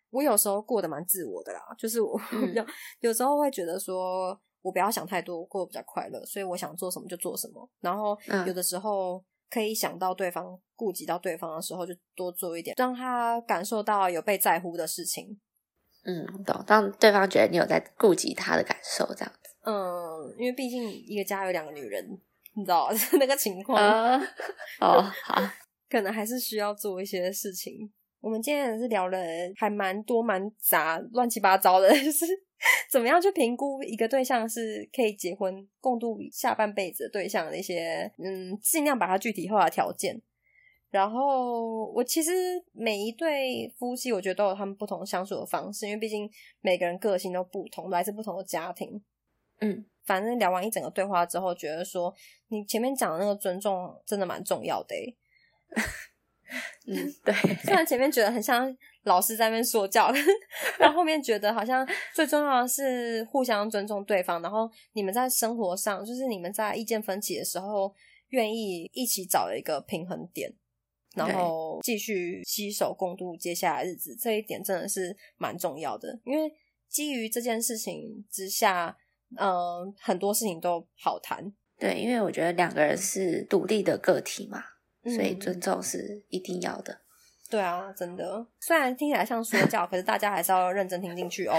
我有时候过得蛮自我的啦，就是我嗯有有时候会觉得说我不要想太多，过得比较快乐，所以我想做什么就做什么。然后嗯有的时候可以想到对方、顾及到对方的时候，就多做一点，让他感受到有被在乎的事情。嗯，懂，让对方觉得你有在顾及他的感受，这样子。嗯，因为毕竟一个家有两个女人，你知道 那个情况。啊，哦，好，可能还是需要做一些事情。我们今天也是聊了还蛮多蛮杂乱七八糟的，就是怎么样去评估一个对象是可以结婚共度下半辈子的对象的一些，嗯，尽量把它具体化的条件。然后我其实每一对夫妻，我觉得都有他们不同相处的方式，因为毕竟每个人个性都不同，来自不同的家庭。嗯，反正聊完一整个对话之后，觉得说你前面讲的那个尊重真的蛮重要的、欸。嗯，对，虽然前面觉得很像老师在那边说教，然后后面觉得好像最重要的是互相尊重对方，然后你们在生活上，就是你们在意见分歧的时候，愿意一起找一个平衡点，然后继续携手共度接下来日子，这一点真的是蛮重要的。因为基于这件事情之下，嗯、很多事情都好谈，对，因为我觉得两个人是独立的个体嘛，所以嗯尊重是一定要的。对啊，真的，虽然听起来像说教，可是大家还是要认真听进去哦。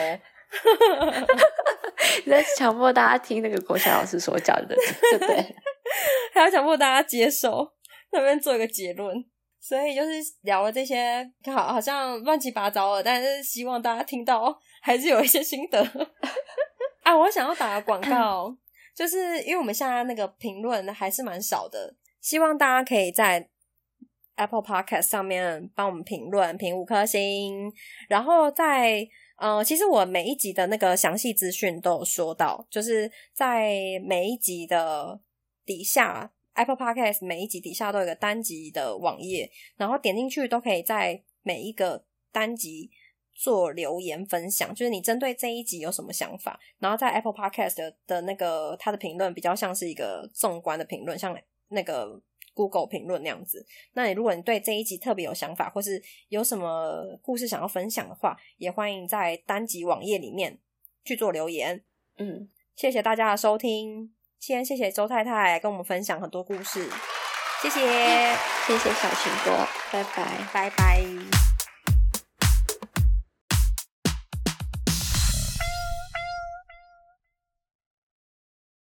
你 在强迫大家听那个国小老师说教的，对不对？还要强迫大家接受，那边做一个结论。所以就是聊了这些，好好像乱七八糟的，但是希望大家听到还是有一些心得。啊，我想要打个广告，就是因为我们现在那个评论还是蛮少的，希望大家可以在 Apple Podcast 上面帮我们评论，评五颗星，然后在呃，其实我每一集的那个详细资讯都有说到，就是在每一集的底下，Apple Podcast 每一集底下都有个单集的网页，然后点进去都可以在每一个单集做留言分享，就是你针对这一集有什么想法，然后在 Apple Podcast 的的那个它的评论比较像是一个纵观的评论，像那个 Google 评论那样子。那你如果你对这一集特别有想法，或是有什么故事想要分享的话，也欢迎在单集网页里面去做留言。嗯，谢谢大家的收听，先谢谢周太太跟我们分享很多故事，谢谢，谢谢小情波，拜拜。拜拜。